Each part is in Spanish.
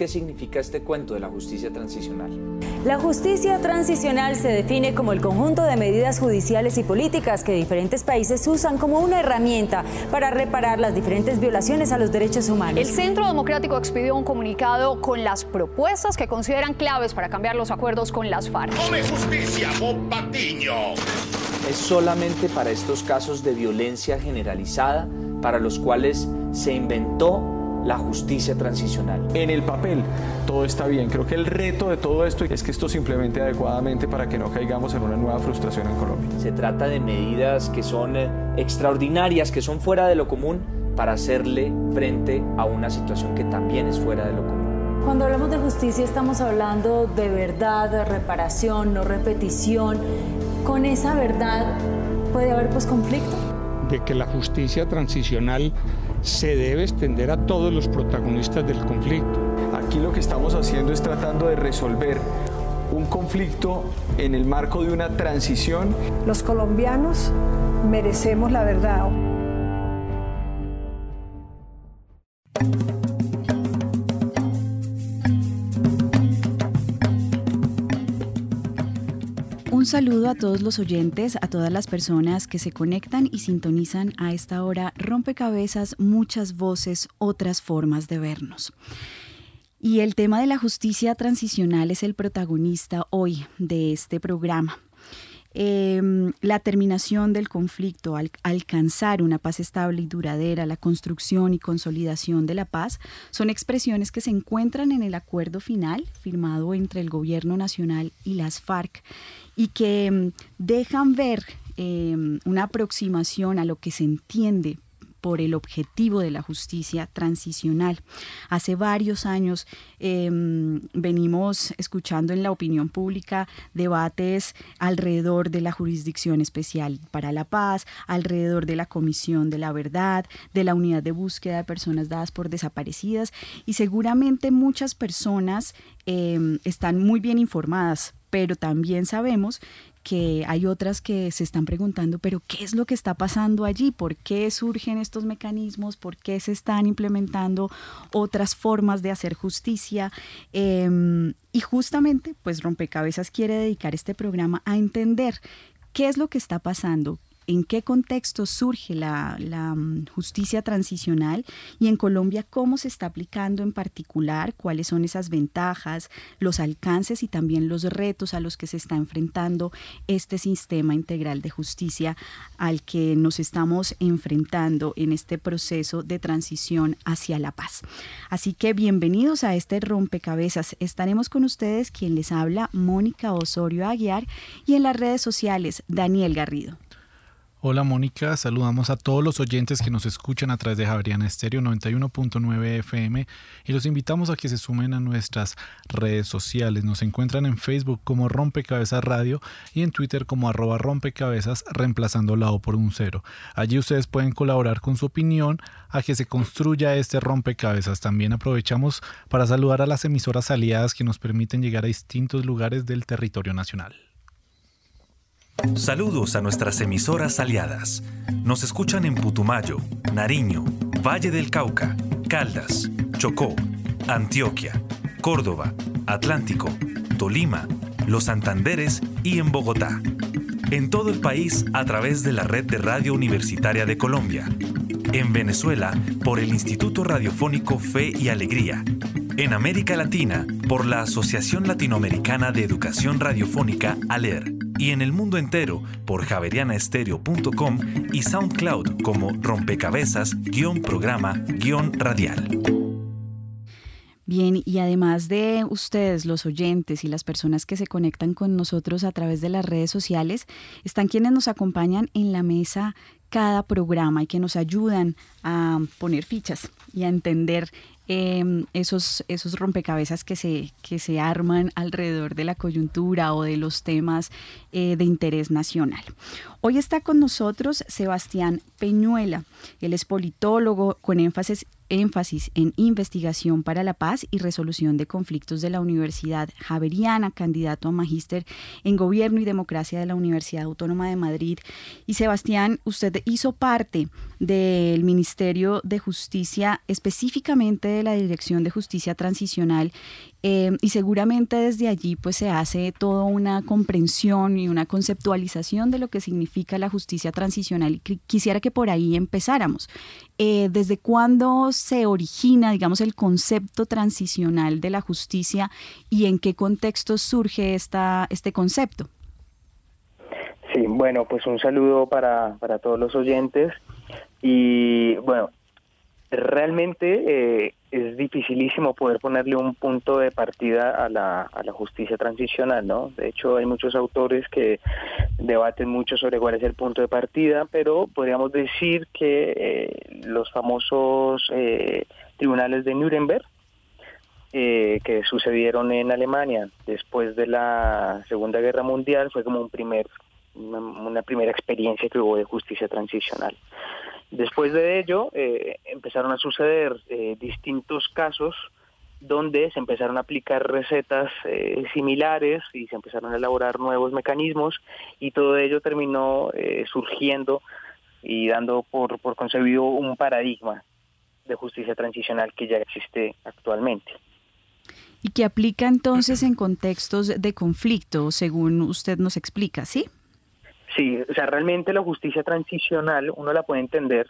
¿Qué significa este cuento de la justicia transicional? La justicia transicional se define como el conjunto de medidas judiciales y políticas que diferentes países usan como una herramienta para reparar las diferentes violaciones a los derechos humanos. El Centro Democrático expidió un comunicado con las propuestas que consideran claves para cambiar los acuerdos con las FARC. ¡Come justicia, Bob Patiño! Es solamente para estos casos de violencia generalizada para los cuales se inventó la justicia transicional. En el papel todo está bien. Creo que el reto de todo esto es que esto se implemente adecuadamente para que no caigamos en una nueva frustración en Colombia. Se trata de medidas que son eh, extraordinarias, que son fuera de lo común para hacerle frente a una situación que también es fuera de lo común. Cuando hablamos de justicia estamos hablando de verdad, de reparación, no repetición. Con esa verdad puede haber pues conflicto. De que la justicia transicional se debe extender a todos los protagonistas del conflicto. Aquí lo que estamos haciendo es tratando de resolver un conflicto en el marco de una transición. Los colombianos merecemos la verdad. Saludo a todos los oyentes, a todas las personas que se conectan y sintonizan a esta hora rompecabezas, muchas voces, otras formas de vernos. Y el tema de la justicia transicional es el protagonista hoy de este programa. Em, la terminación del conflicto, al, alcanzar una paz estable y duradera, la construcción y consolidación de la paz, son expresiones que se encuentran en el acuerdo final firmado entre el Gobierno Nacional y las FARC y que em, dejan ver em, una aproximación a lo que se entiende por el objetivo de la justicia transicional. Hace varios años em, venimos escuchando en la opinión pública debates alrededor de la Jurisdicción Especial para la Paz, alrededor de la Comisión de la Verdad, de la Unidad de Búsqueda de Personas Dadas por Desaparecidas y seguramente muchas personas em, están muy bien informadas pero también sabemos que hay otras que se están preguntando, pero ¿qué es lo que está pasando allí? ¿Por qué surgen estos mecanismos? ¿Por qué se están implementando otras formas de hacer justicia? Em, y justamente, pues Rompecabezas quiere dedicar este programa a entender qué es lo que está pasando, en qué contexto surge la, mm, justicia transicional y en Colombia cómo se está aplicando en particular, cuáles son esas ventajas, los alcances y también los retos a los que se está enfrentando este sistema integral de justicia al que nos estamos enfrentando en este proceso de transición hacia la paz. Así que bienvenidos a este rompecabezas. Estaremos con ustedes quien les habla, Mónica Osorio Aguiar, y en las redes sociales, Daniel Garrido. Hola Mónica, saludamos a todos los oyentes que nos escuchan a través de Javeriana Estéreo 91.9 FM y los invitamos a que se sumen a nuestras redes sociales. Nos encuentran en Facebook como Rompecabezas Radio y en Twitter como arroba rompecabezas reemplazando la O por un cero. Allí ustedes pueden colaborar con su opinión a que se construya este rompecabezas. También aprovechamos para saludar a las emisoras aliadas que nos permiten llegar a distintos lugares del territorio nacional. Saludos a nuestras emisoras aliadas. Nos escuchan en Putumayo, Nariño, Valle del Cauca, Caldas, Chocó, Antioquia, Córdoba, Atlántico, Tolima, Los Santanderes y en Bogotá. En todo el país a través de la red de Radio Universitaria de Colombia. En Venezuela por el Instituto Radiofónico Fe y Alegría. En América Latina por la Asociación Latinoamericana de Educación Radiofónica ALER y en el mundo entero por javerianaestereo.com y SoundCloud como rompecabezas-programa-radial. Bien, y además de ustedes, los oyentes y las personas que se conectan con nosotros a través de las redes sociales, están quienes nos acompañan en la mesa cada programa y que nos ayudan a poner fichas y a entender Em, esos, esos rompecabezas que se, que se arman alrededor de la coyuntura o de los temas eh, de interés nacional. Hoy está con nosotros Sebastián Peñuela. Él es politólogo con énfasis énfasis en investigación para la paz y resolución de conflictos de la Universidad Javeriana, candidato a magíster en Gobierno y Democracia de la Universidad Autónoma de Madrid. Y Sebastián, usted hizo parte del Ministerio de Justicia, específicamente de la Dirección de Justicia Transicional, eh, y seguramente desde allí pues se hace toda una comprensión y una conceptualización de lo que significa la justicia transicional. Y quisiera que por ahí empezáramos. Eh, ¿Desde cuándo se origina, digamos, el concepto transicional de la justicia y en qué contexto surge esta, este concepto? Sí, bueno, pues un saludo para, para todos los oyentes. Y bueno, realmente eh, es dificilísimo poder ponerle un punto de partida a la, a la justicia transicional, ¿no? De hecho, hay muchos autores que debaten mucho sobre cuál es el punto de partida, pero podríamos decir que eh, los famosos eh, tribunales de Nuremberg, que sucedieron en Alemania después de la Segunda Guerra Mundial, fue como un primer, una primera experiencia que hubo de justicia transicional. Después de ello, eh, empezaron a suceder eh, distintos casos donde se empezaron a aplicar recetas eh, similares y se empezaron a elaborar nuevos mecanismos y todo ello terminó surgiendo y dando por, por concebido un paradigma de justicia transicional que ya existe actualmente. Y que aplica entonces en contextos de conflicto, según usted nos explica, ¿sí? Sí, o sea, realmente la justicia transicional uno la puede entender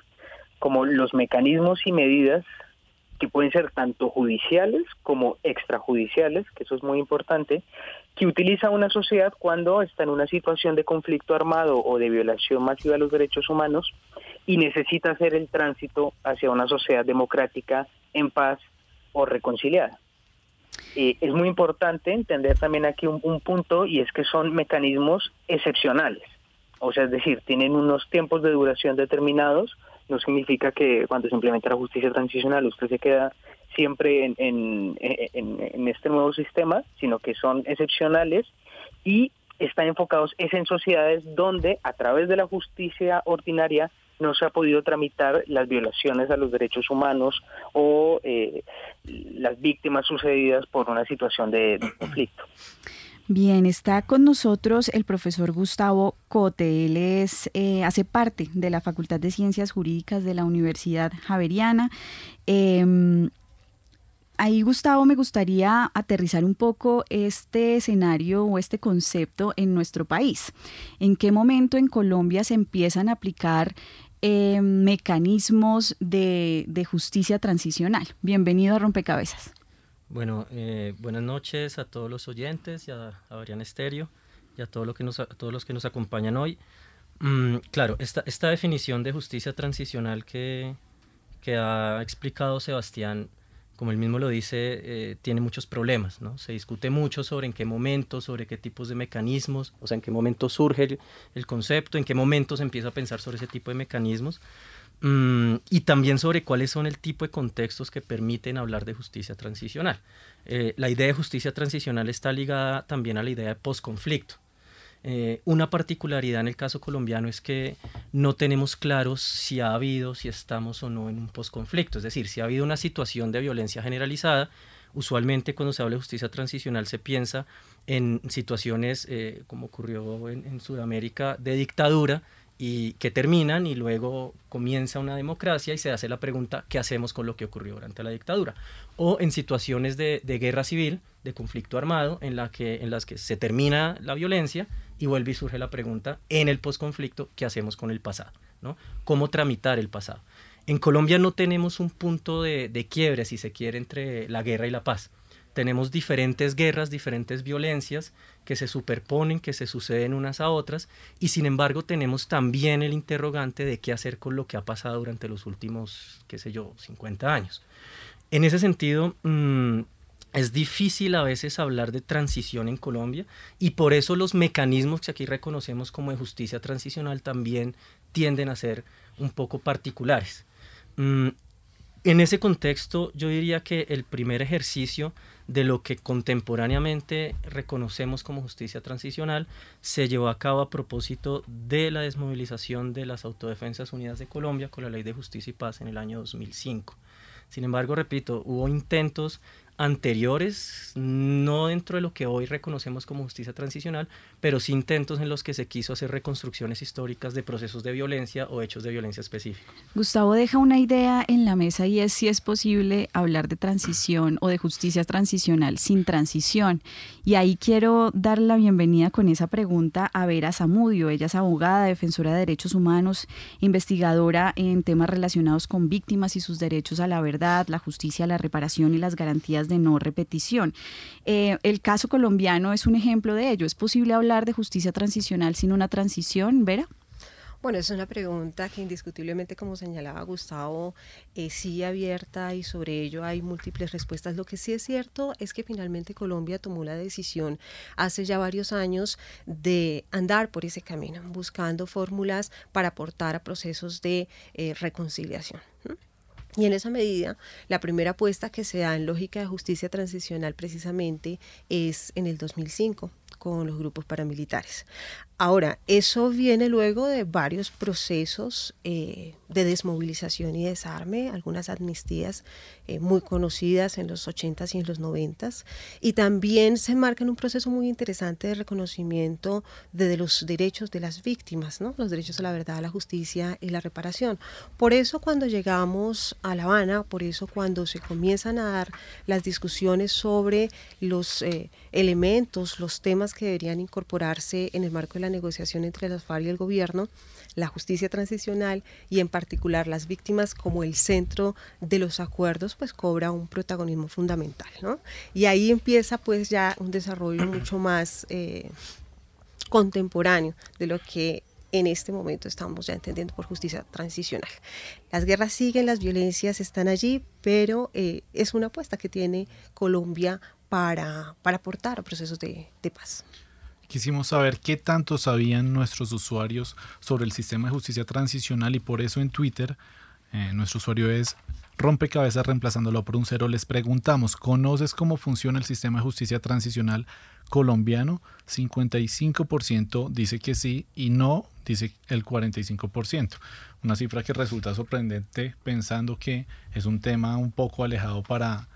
como los mecanismos y medidas que pueden ser tanto judiciales como extrajudiciales, que eso es muy importante, que utiliza una sociedad cuando está en una situación de conflicto armado o de violación masiva de los derechos humanos y necesita hacer el tránsito hacia una sociedad democrática en paz o reconciliada. Eh, es muy importante entender también aquí un punto y es que son mecanismos excepcionales. O sea, es decir, tienen unos tiempos de duración determinados. No significa que cuando se implementa la justicia transicional usted se queda siempre en, en, este nuevo sistema, sino que son excepcionales y están enfocados es en sociedades donde a través de la justicia ordinaria no se ha podido tramitar las violaciones a los derechos humanos o eh, las víctimas sucedidas por una situación de conflicto. Bien, está con nosotros el profesor Gustavo Cote. Él es, eh, hace parte de la Facultad de Ciencias Jurídicas de la Universidad Javeriana. Em, ahí, Gustavo, me gustaría aterrizar un poco este escenario o este concepto en nuestro país. ¿En qué momento en Colombia se empiezan a aplicar em, mecanismos de, de justicia transicional? Bienvenido a Rompecabezas. Bueno, eh, buenas noches a todos los oyentes y a, Adrián Estéreo y a, todo que nos, todos los que nos acompañan hoy. Mm, claro, esta, esta definición de justicia transicional que, que ha explicado Sebastián, como él mismo lo dice, eh, tiene muchos problemas, ¿no? Se discute mucho sobre en qué momento, sobre qué tipos de mecanismos, o sea, en qué momento surge el, el concepto, en qué momento se empieza a pensar sobre ese tipo de mecanismos. Mm, y también sobre cuáles son el tipo de contextos que permiten hablar de justicia transicional. Eh, la idea de justicia transicional está ligada también a la idea de posconflicto. Eh, una particularidad en el caso colombiano es que no tenemos claros si ha habido, si estamos o no en un posconflicto, es decir, si ha habido una situación de violencia generalizada. Usualmente cuando se habla de justicia transicional se piensa en situaciones, eh, como ocurrió en, en Sudamérica, de dictadura, y que terminan y luego comienza una democracia y se hace la pregunta ¿qué hacemos con lo que ocurrió durante la dictadura? O en situaciones de, guerra civil, de conflicto armado, en, la que, en las que se termina la violencia y vuelve y surge la pregunta en el posconflicto ¿qué hacemos con el pasado? ¿no? ¿Cómo tramitar el pasado? En Colombia no tenemos un punto de, de quiebre, si se quiere, entre la guerra y la paz tenemos diferentes guerras, diferentes violencias que se superponen, que se suceden unas a otras, y sin embargo tenemos también el interrogante de qué hacer con lo que ha pasado durante los últimos, qué sé yo, 50 años. En ese sentido, mm, es difícil a veces hablar de transición en Colombia y por eso los mecanismos que aquí reconocemos como de justicia transicional también tienden a ser un poco particulares. Mm, en ese contexto, yo diría que el primer ejercicio de lo que contemporáneamente reconocemos como justicia transicional se llevó a cabo a propósito de la desmovilización de las Autodefensas Unidas de Colombia con la Ley de Justicia y Paz en el año 2005. Sin embargo, repito, hubo intentos anteriores, no dentro de lo que hoy reconocemos como justicia transicional, pero sí intentos en los que se quiso hacer reconstrucciones históricas de procesos de violencia o hechos de violencia específicos. Gustavo deja una idea en la mesa y es si es posible hablar de transición o de justicia transicional sin transición. Y ahí quiero dar la bienvenida con esa pregunta a Vera Zamudio. Ella es abogada, defensora de derechos humanos, investigadora en temas relacionados con víctimas y sus derechos a la verdad, la justicia, la reparación y las garantías de no repetición. Eh, el caso colombiano es un ejemplo de ello. ¿Es posible hablar de justicia transicional sin una transición, Vera? Bueno, es una pregunta que indiscutiblemente, como señalaba Gustavo, es sí abierta y sobre ello hay múltiples respuestas. Lo que sí es cierto es que finalmente Colombia tomó la decisión hace ya varios años de andar por ese camino, buscando fórmulas para aportar a procesos de eh, reconciliación. Y en esa medida, la primera apuesta que se da en lógica de justicia transicional precisamente es en el 2005 con los grupos paramilitares. Ahora, eso viene luego de varios procesos eh, de desmovilización y desarme, algunas amnistías eh, muy conocidas en los 80s y en los 90s, y también se marca en un proceso muy interesante de reconocimiento de, los derechos de las víctimas, ¿no? los derechos a la verdad, a la justicia y la reparación. Por eso cuando llegamos a La Habana, por eso cuando se comienzan a dar las discusiones sobre los eh, elementos, los temas que deberían incorporarse en el marco de la negociación entre las FARC y el gobierno, la justicia transicional y en particular las víctimas como el centro de los acuerdos, pues cobra un protagonismo fundamental. ¿no? Y ahí empieza pues ya un desarrollo mucho más eh, contemporáneo de lo que en este momento estamos ya entendiendo por justicia transicional. Las guerras siguen, las violencias están allí, pero eh, es una apuesta que tiene Colombia para, para aportar a procesos de, de paz. Quisimos saber qué tanto sabían nuestros usuarios sobre el sistema de justicia transicional y por eso en Twitter eh, nuestro usuario es rompecabezas reemplazándolo por un cero. Les preguntamos, ¿conoces cómo funciona el sistema de justicia transicional colombiano? 55% dice que sí y no dice el 45%. Una cifra que resulta sorprendente pensando que es un tema un poco alejado para,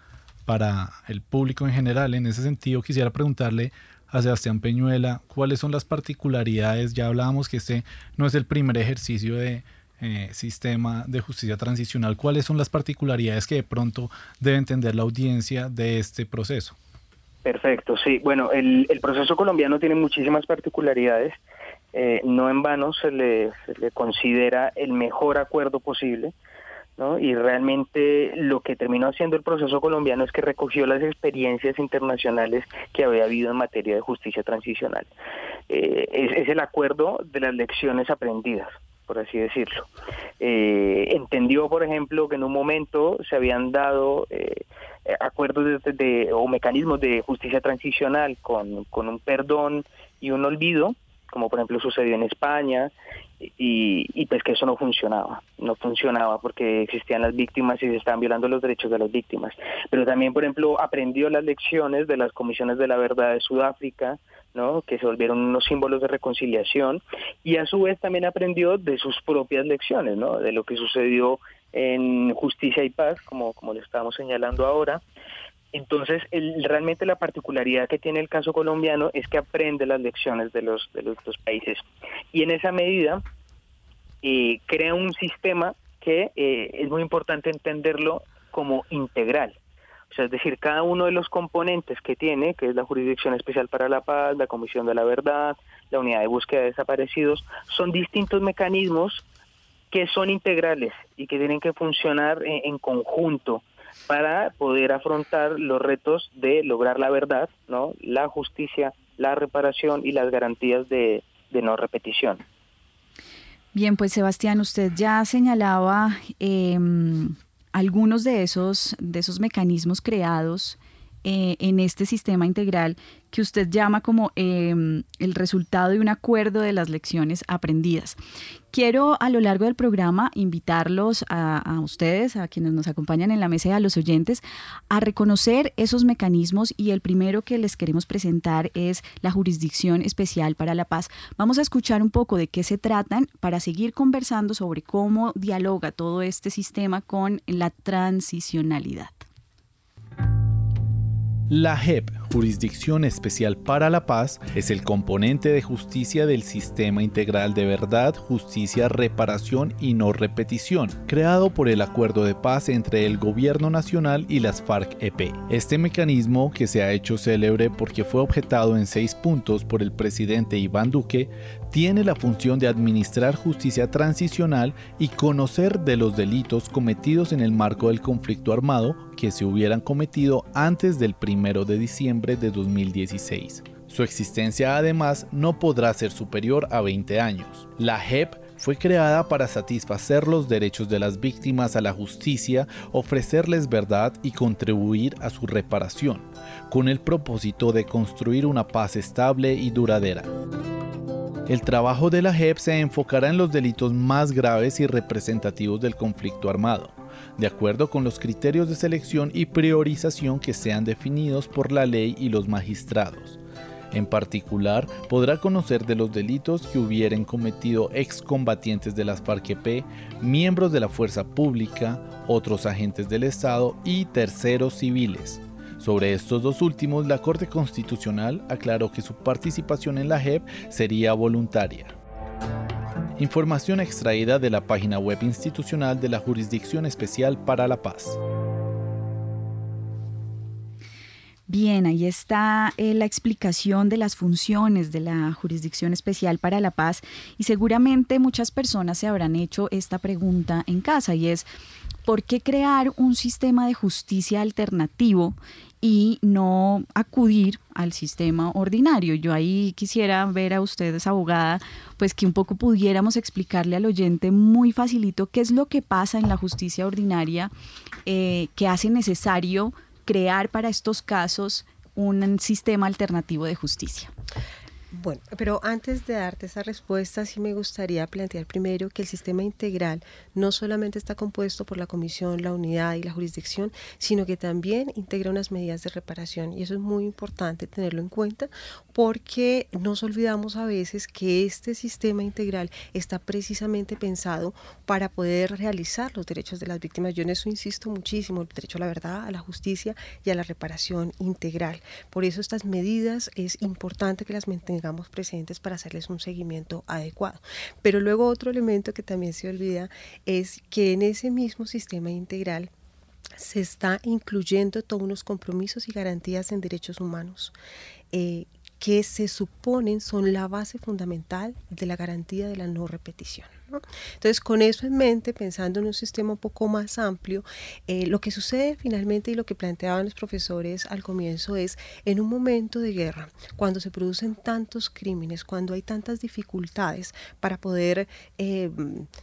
para el público en general. En ese sentido, quisiera preguntarle a Sebastián Peñuela, cuáles son las particularidades, ya hablábamos que este no es el primer ejercicio de eh, sistema de justicia transicional, cuáles son las particularidades que de pronto debe entender la audiencia de este proceso. Perfecto, sí. Bueno, el, proceso colombiano tiene muchísimas particularidades. Eh, no en vano se le, se le considera el mejor acuerdo posible y realmente lo que terminó haciendo el proceso colombiano es que recogió las experiencias internacionales que había habido en materia de justicia transicional. Eh, es, el acuerdo de las lecciones aprendidas por así decirlo. Eh, entendió, por ejemplo, que en un momento se habían dado eh, acuerdos de, o mecanismos de justicia transicional con, con un perdón y un olvido, como por ejemplo sucedió en España, y, pues que eso no funcionaba, no funcionaba porque existían las víctimas y se estaban violando los derechos de las víctimas. Pero también, por ejemplo, aprendió las lecciones de las comisiones de la verdad de Sudáfrica, ¿no? que se volvieron unos símbolos de reconciliación, y a su vez también aprendió de sus propias lecciones, ¿no? de lo que sucedió en Justicia y Paz, como, como le estábamos señalando ahora, entonces, realmente la particularidad que tiene el caso colombiano es que aprende las lecciones de los, de los países. Y en esa medida, eh, crea un sistema que eh, es muy importante entenderlo como integral. O sea, es decir, cada uno de los componentes que tiene, que es la Jurisdicción Especial para la Paz, la Comisión de la Verdad, la Unidad de Búsqueda de Desaparecidos, son distintos mecanismos que son integrales y que tienen que funcionar en conjunto para poder afrontar los retos de lograr la verdad, ¿no? la justicia, la reparación y las garantías de, no repetición. Bien, pues Sebastián, usted ya señalaba em, algunos de esos, de esos mecanismos creados eh, en este sistema integral que usted llama como em, el resultado de un acuerdo de las lecciones aprendidas. Quiero a lo largo del programa invitarlos a, ustedes, a quienes nos acompañan en la mesa y a los oyentes, a reconocer esos mecanismos y el primero que les queremos presentar es la Jurisdicción Especial para la Paz. Vamos a escuchar un poco de qué se tratan para seguir conversando sobre cómo dialoga todo este sistema con la transicionalidad. La JEP, Jurisdicción Especial para la Paz, es el componente de justicia del Sistema Integral de Verdad, Justicia, Reparación y No Repetición, creado por el Acuerdo de Paz entre el Gobierno Nacional y las FARC-EP. Este mecanismo, que se ha hecho célebre porque fue objetado en seis puntos por el presidente Iván Duque, tiene la función de administrar justicia transicional y conocer de los delitos cometidos en el marco del conflicto armado que se hubieran cometido antes del 1 de diciembre de 2016. Su existencia además no podrá ser superior a 20 años. La JEP fue creada para satisfacer los derechos de las víctimas a la justicia, ofrecerles verdad y contribuir a su reparación, con el propósito de construir una paz estable y duradera. El trabajo de la JEP se enfocará en los delitos más graves y representativos del conflicto armado, de acuerdo con los criterios de selección y priorización que sean definidos por la ley y los magistrados. En particular, podrá conocer de los delitos que hubieran cometido excombatientes de las FARC-EP, miembros de la fuerza pública, otros agentes del Estado y terceros civiles. Sobre estos dos últimos, la Corte Constitucional aclaró que su participación en la JEP sería voluntaria. Información extraída de la página web institucional de la Jurisdicción Especial para la Paz. Bien, ahí está eh, la explicación de las funciones de la Jurisdicción Especial para la Paz y seguramente muchas personas se habrán hecho esta pregunta en casa y es, ¿por qué crear un sistema de justicia alternativo y no acudir al sistema ordinario. Yo ahí quisiera ver a ustedes, abogada, pues que un poco pudiéramos explicarle al oyente muy facilito qué es lo que pasa en la justicia ordinaria eh, que hace necesario crear para estos casos un sistema alternativo de justicia. Bueno, pero antes de darte esa respuesta, sí me gustaría plantear primero que el sistema integral no solamente está compuesto por la comisión, la unidad y la jurisdicción, sino que también integra unas medidas de reparación. Y eso es muy importante tenerlo en cuenta porque nos olvidamos a veces que este sistema integral está precisamente pensado para poder realizar los derechos de las víctimas. Yo en eso insisto muchísimo, el derecho a la verdad, a la justicia y a la reparación integral. Por eso estas medidas es importante que las mantengamos presentes para hacerles un seguimiento adecuado. Pero luego otro elemento que también se olvida es que en ese mismo sistema integral se está incluyendo todos unos compromisos y garantías en derechos humanos. Eh, que se suponen son la base fundamental de la garantía de la no repetición. Entonces, con eso en mente, pensando en un sistema un poco más amplio, eh, lo que sucede finalmente y lo que planteaban los profesores al comienzo es, en un momento de guerra, cuando se producen tantos crímenes, cuando hay tantas dificultades para poder eh,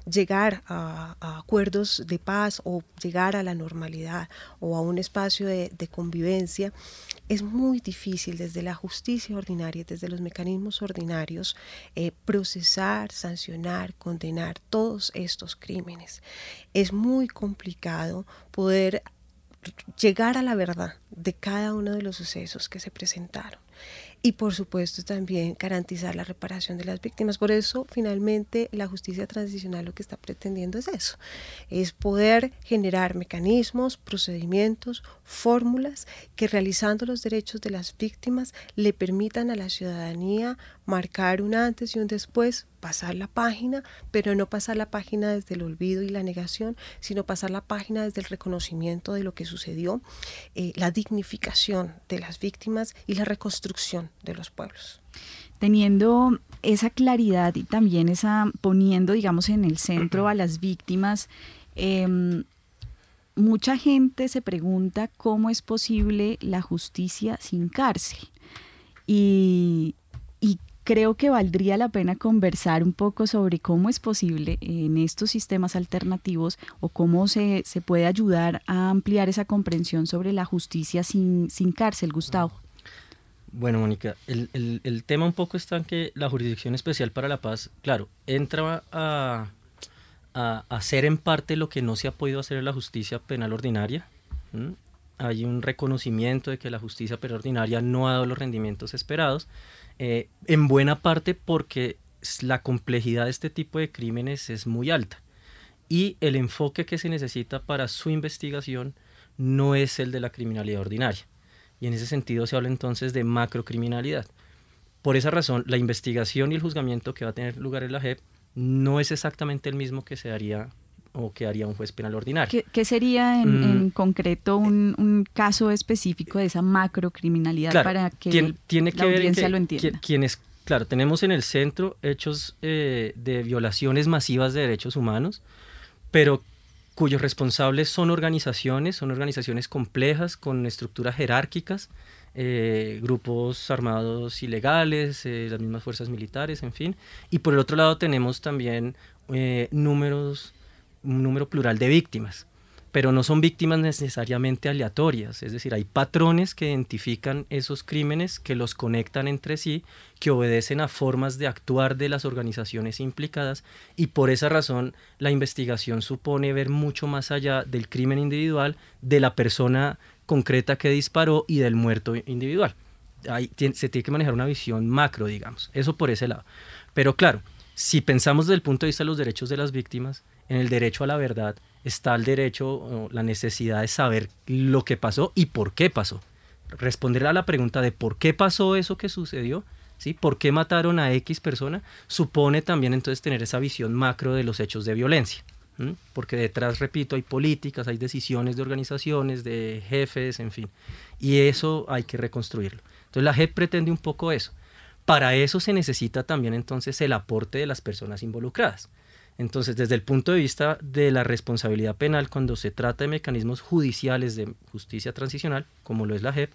llegar a, acuerdos de paz o llegar a la normalidad o a un espacio de, convivencia, es muy difícil desde la justicia ordinaria, desde los mecanismos ordinarios, eh, procesar, sancionar, condenar todos estos crímenes. Es muy complicado poder llegar a la verdad de cada uno de los sucesos que se presentaron y por supuesto también garantizar la reparación de las víctimas. Por eso finalmente la justicia transicional lo que está pretendiendo es eso, es poder generar mecanismos, procedimientos, fórmulas que realizando los derechos de las víctimas le permitan a la ciudadanía marcar un antes y un después, pasar la página, pero no pasar la página desde el olvido y la negación, sino pasar la página desde el reconocimiento de lo que sucedió, eh, la dignificación de las víctimas y la reconstrucción de los pueblos. Teniendo esa claridad y también esa poniendo, digamos, en el centro a las víctimas, em, mucha gente se pregunta cómo es posible la justicia sin cárcel. Y, y creo que valdría la pena conversar un poco sobre cómo es posible en estos sistemas alternativos o cómo se, se puede ayudar a ampliar esa comprensión sobre la justicia sin, sin cárcel, Gustavo. Bueno, Mónica, el, el, tema un poco está en que la Jurisdicción Especial para la Paz, claro, entra a, a, hacer en parte lo que no se ha podido hacer en la justicia penal ordinaria. Hay un reconocimiento de que la justicia penal ordinaria no ha dado los rendimientos esperados, eh, en buena parte porque la complejidad de este tipo de crímenes es muy alta y el enfoque que se necesita para su investigación no es el de la criminalidad ordinaria y en ese sentido se habla entonces de macrocriminalidad. Por esa razón, la investigación y el juzgamiento que va a tener lugar en la JEP no es exactamente el mismo que se daría o que haría un juez penal ordinario. ¿Qué, sería en, mm. concreto un, caso específico de esa macrocriminalidad para que tiene, la audiencia lo entienda? Quienes, claro, tenemos en el centro hechos eh, de violaciones masivas de derechos humanos, pero cuyos responsables son organizaciones, son organizaciones complejas con estructuras jerárquicas, eh, grupos armados ilegales, eh, las mismas fuerzas militares, en fin. Y por el otro lado tenemos también números, un número plural de víctimas pero no son víctimas necesariamente aleatorias, es decir, hay patrones que identifican esos crímenes, que los conectan entre sí, que obedecen a formas de actuar de las organizaciones implicadas y por esa razón la investigación supone ver mucho más allá del crimen individual, de la persona concreta que disparó y del muerto individual. Ahí se tiene que manejar una visión macro, digamos, eso por ese lado. Pero claro, si pensamos desde el punto de vista de los derechos de las víctimas, en el derecho a la verdad, está el derecho, la necesidad de saber lo que pasó y por qué pasó. Responder a la pregunta de por qué pasó eso que sucedió, ¿sí? ¿Por qué mataron a X persona? Supone también entonces tener esa visión macro de los hechos de violencia. Porque detrás, repito, hay políticas, hay decisiones de organizaciones, de jefes, en fin. Y eso hay que reconstruirlo. Entonces la JEP pretende un poco eso. Para eso se necesita también entonces el aporte de las personas involucradas. Entonces, desde el punto de vista de la responsabilidad penal, cuando se trata de mecanismos judiciales de justicia transicional, como lo es la JEP,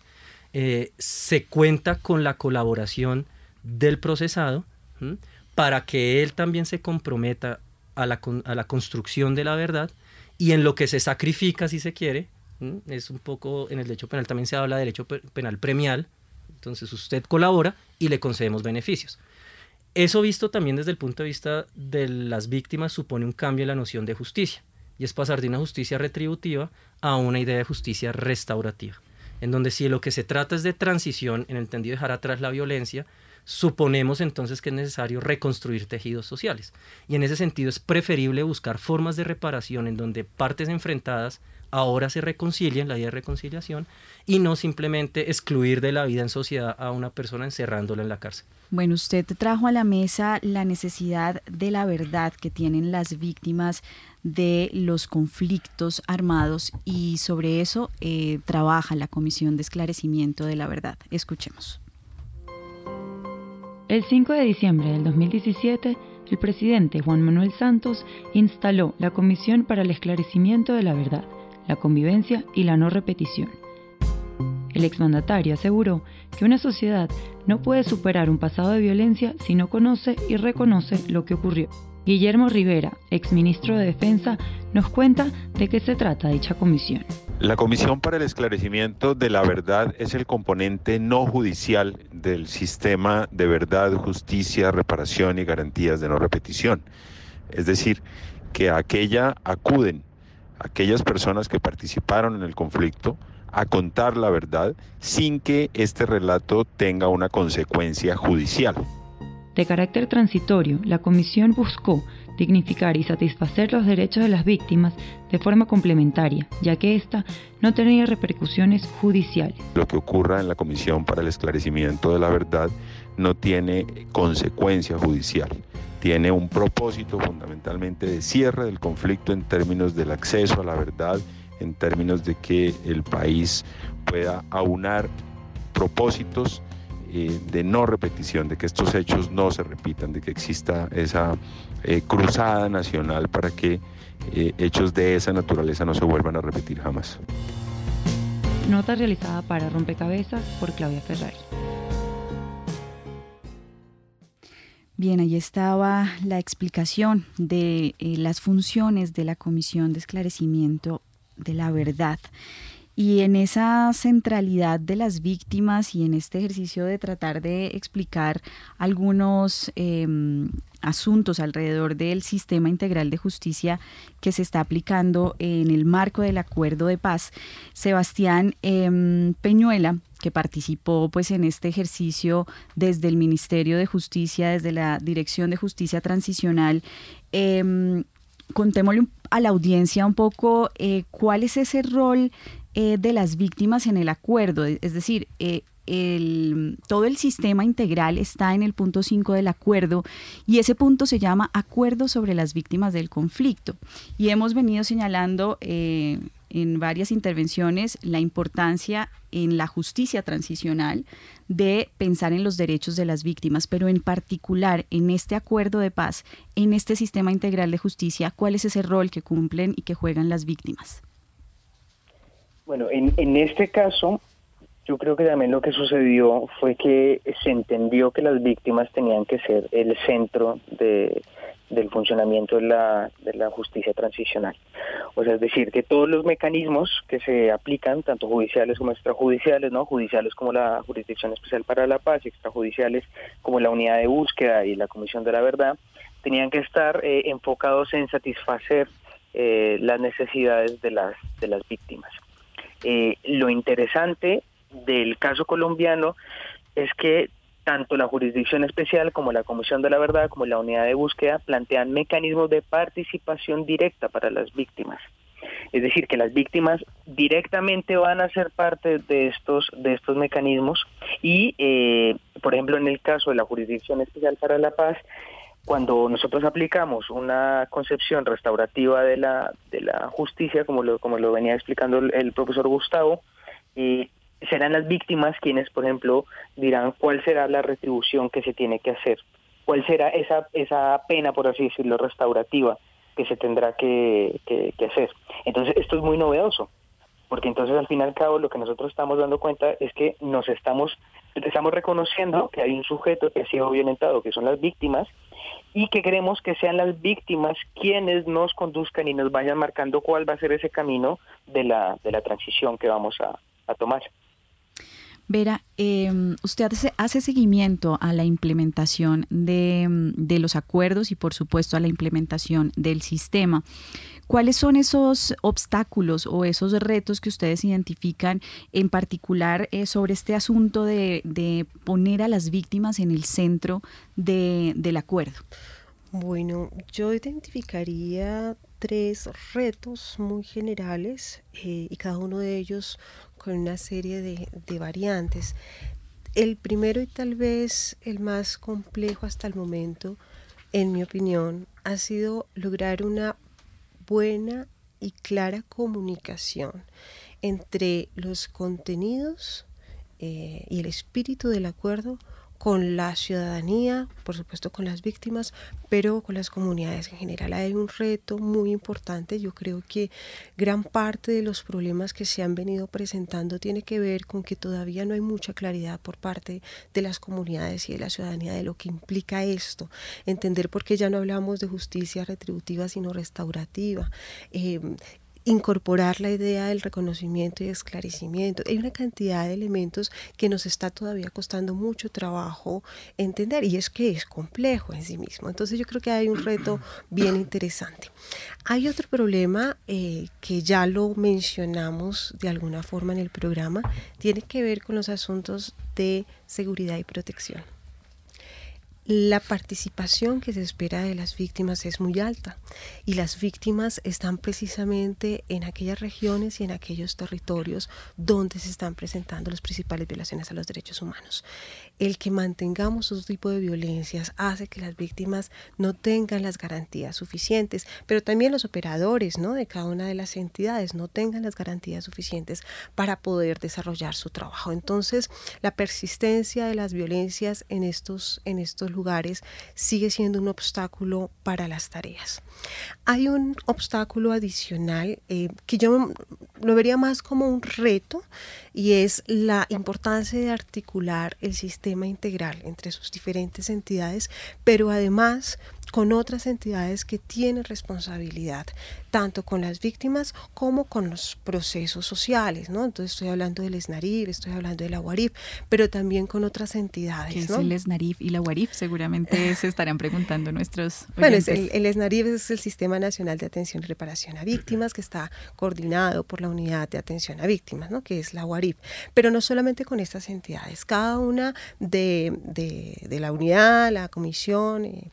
eh, se cuenta con la colaboración del procesado para que él también se comprometa a la, a la, construcción de la verdad y en lo que se sacrifica, si se quiere, es un poco, en el derecho penal también se habla de derecho penal premial, entonces usted colabora y le concedemos beneficios. Eso visto también desde el punto de vista de las víctimas supone un cambio en la noción de justicia y es pasar de una justicia retributiva a una idea de justicia restaurativa, en donde si lo que se trata es de transición, en el entendido de dejar atrás la violencia, suponemos entonces que es necesario reconstruir tejidos sociales. Y en ese sentido es preferible buscar formas de reparación en donde partes enfrentadas ahora se reconcilien, la idea de reconciliación, y no simplemente excluir de la vida en sociedad a una persona encerrándola en la cárcel. Bueno, usted trajo a la mesa la necesidad de la verdad que tienen las víctimas de los conflictos armados y sobre eso eh, trabaja la Comisión de Esclarecimiento de la Verdad. Escuchemos. El 5 de diciembre del 2017, el presidente Juan Manuel Santos instaló la Comisión para el Esclarecimiento de la Verdad, la Convivencia y la No Repetición el exmandatario aseguró que una sociedad no puede superar un pasado de violencia si no conoce y reconoce lo que ocurrió. Guillermo Rivera, exministro de Defensa, nos cuenta de qué se trata dicha comisión. La Comisión para el Esclarecimiento de la Verdad es el componente no judicial del sistema de verdad, justicia, reparación y garantías de no repetición. Es decir, que a aquella acuden aquellas personas que participaron en el conflicto, a contar la verdad sin que este relato tenga una consecuencia judicial. De carácter transitorio, la Comisión buscó dignificar y satisfacer los derechos de las víctimas de forma complementaria, ya que ésta no tenía repercusiones judiciales. Lo que ocurra en la Comisión para el Esclarecimiento de la Verdad no tiene consecuencia judicial. Tiene un propósito fundamentalmente de cierre del conflicto en términos del acceso a la verdad en términos de que el país pueda aunar propósitos eh, de no repetición, de que estos hechos no se repitan, de que exista esa eh, cruzada nacional para que eh, hechos de esa naturaleza no se vuelvan a repetir jamás. Nota realizada para Rompecabezas por Claudia Ferrari. Bien, ahí estaba la explicación de eh, las funciones de la Comisión de Esclarecimiento de la Verdad. Y en esa centralidad de las víctimas y en este ejercicio de tratar de explicar algunos em, asuntos alrededor del sistema integral de justicia que se está aplicando en el marco del acuerdo de paz, Sebastián em, Peñuela, participó pues en este ejercicio desde el Ministerio de Justicia, desde la Dirección de Justicia Transicional, eh, contémosle a la audiencia un poco eh, cuál es ese rol eh, de las víctimas en el acuerdo, es decir, eh, todo el sistema integral está en el punto 5 del acuerdo y ese punto se llama Acuerdo sobre las víctimas del conflicto. Y hemos venido señalando en varias intervenciones la importancia en la justicia transicional de pensar en los derechos de las víctimas, pero en particular en este acuerdo de paz, en este sistema integral de justicia, ¿cuál es ese rol que cumplen y que juegan las víctimas? Bueno, en, en este caso, yo creo que también lo que sucedió fue que se entendió que las víctimas tenían que ser el centro de, del funcionamiento de la, de la justicia transicional. O sea, es decir, que todos los mecanismos que se aplican, tanto judiciales como extrajudiciales, ¿no? Judiciales como la Jurisdicción Especial para la Paz extrajudiciales como la Unidad de Búsqueda y la Comisión de la Verdad, tenían que estar eh, enfocados en satisfacer eh, las necesidades de las, de las víctimas. Eh, lo interesante del caso colombiano es que tanto la Jurisdicción Especial como la Comisión de la Verdad como la Unidad de Búsqueda plantean mecanismos de participación directa para las víctimas. Es decir, que las víctimas directamente van a ser parte de estos de estos mecanismos y, eh, por ejemplo, en el caso de la Jurisdicción Especial para la Paz, cuando nosotros aplicamos una concepción restaurativa de la, de la justicia, como lo, como lo venía explicando el, profesor Gustavo, eh, serán las víctimas quienes, por ejemplo, dirán cuál será la retribución que se tiene que hacer, cuál será esa, esa pena, por así decirlo, restaurativa que se tendrá que, que, hacer. Entonces, esto es muy novedoso, porque entonces al fin y al cabo lo que nosotros estamos dando cuenta es que nos estamos estamos reconociendo que hay un sujeto que ha sido violentado, que son las víctimas, y que queremos que sean las víctimas quienes nos conduzcan y nos vayan marcando cuál va a ser ese camino de la, de la transición que vamos a, tomar. Vera, em, usted hace, seguimiento a la implementación de, de, los acuerdos y por supuesto a la implementación del sistema. ¿Cuáles son esos obstáculos o esos retos que ustedes identifican en particular eh, sobre este asunto de, poner a las víctimas en el centro del acuerdo? Bueno, yo identificaría tres retos muy generales eh, y cada uno de ellos con una serie de, variantes. El primero y tal vez el más complejo hasta el momento, en mi opinión, ha sido lograr una buena y clara comunicación entre los contenidos eh, y el espíritu del acuerdo con la ciudadanía, por supuesto con las víctimas, pero con las comunidades en general. Hay un reto muy importante. Yo creo que gran parte de los problemas que se han venido presentando tiene que ver con que todavía no hay mucha claridad por parte de las comunidades y de la ciudadanía de lo que implica esto. Entender por qué ya no hablamos de justicia retributiva, sino restaurativa. Eh, incorporar la idea del reconocimiento y esclarecimiento. Hay una cantidad de elementos que nos está todavía costando mucho trabajo entender y es que es complejo en sí mismo. Entonces yo creo que hay un reto bien interesante. Hay otro problema eh, que ya lo mencionamos de alguna forma en el programa, tiene que ver con los asuntos de seguridad y protección. La participación que se espera de las víctimas es muy alta y las víctimas están precisamente en aquellas regiones y en aquellos territorios donde se están presentando las principales violaciones a los derechos humanos. El que mantengamos otro tipo de violencias hace que las víctimas no tengan las garantías suficientes, pero también los operadores ¿no? de cada una de las entidades no tengan las garantías suficientes para poder desarrollar su trabajo. Entonces, la persistencia de las violencias en estos, en estos lugares sigue siendo un obstáculo para las tareas. Hay un obstáculo adicional eh, que yo lo vería más como un reto y es la importancia de articular el sistema integral entre sus diferentes entidades, pero además con otras entidades que tienen responsabilidad, tanto con las víctimas como con los procesos sociales, ¿no? Entonces estoy hablando del SNARIF, estoy hablando de la UARIF, pero también con otras entidades. ¿Qué es el SNARIF y la UARIF? Seguramente se estarán preguntando nuestros oyentes. Bueno, el, el SNARIF es el Sistema Nacional de Atención y Reparación a Víctimas, que está coordinado por la Unidad de Atención a Víctimas, ¿no? que es la UARIF. Pero no solamente con estas entidades, cada una de, de, la unidad, la comisión, eh,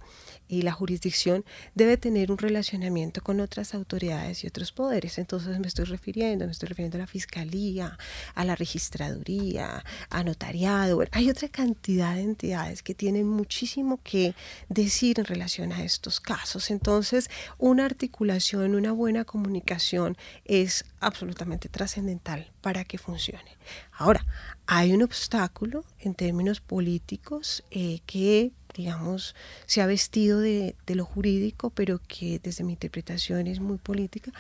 y la jurisdicción debe tener un relacionamiento con otras autoridades y otros poderes. Entonces me estoy refiriendo, me estoy refiriendo a la fiscalía, a la registraduría, a notariado. hay otra cantidad de entidades que tienen muchísimo que decir en relación a estos casos. Entonces, una articulación, una buena comunicación es absolutamente trascendental para que funcione. Ahora, hay un obstáculo en términos políticos eh, que digamos, se ha vestido de, lo jurídico, pero que desde mi interpretación es muy política,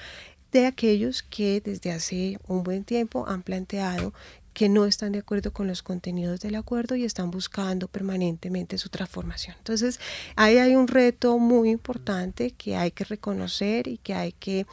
de aquellos que desde hace un buen tiempo han planteado que no están de acuerdo con los contenidos del acuerdo y están buscando permanentemente su transformación. Entonces, ahí hay un reto muy importante que hay que reconocer y que hay que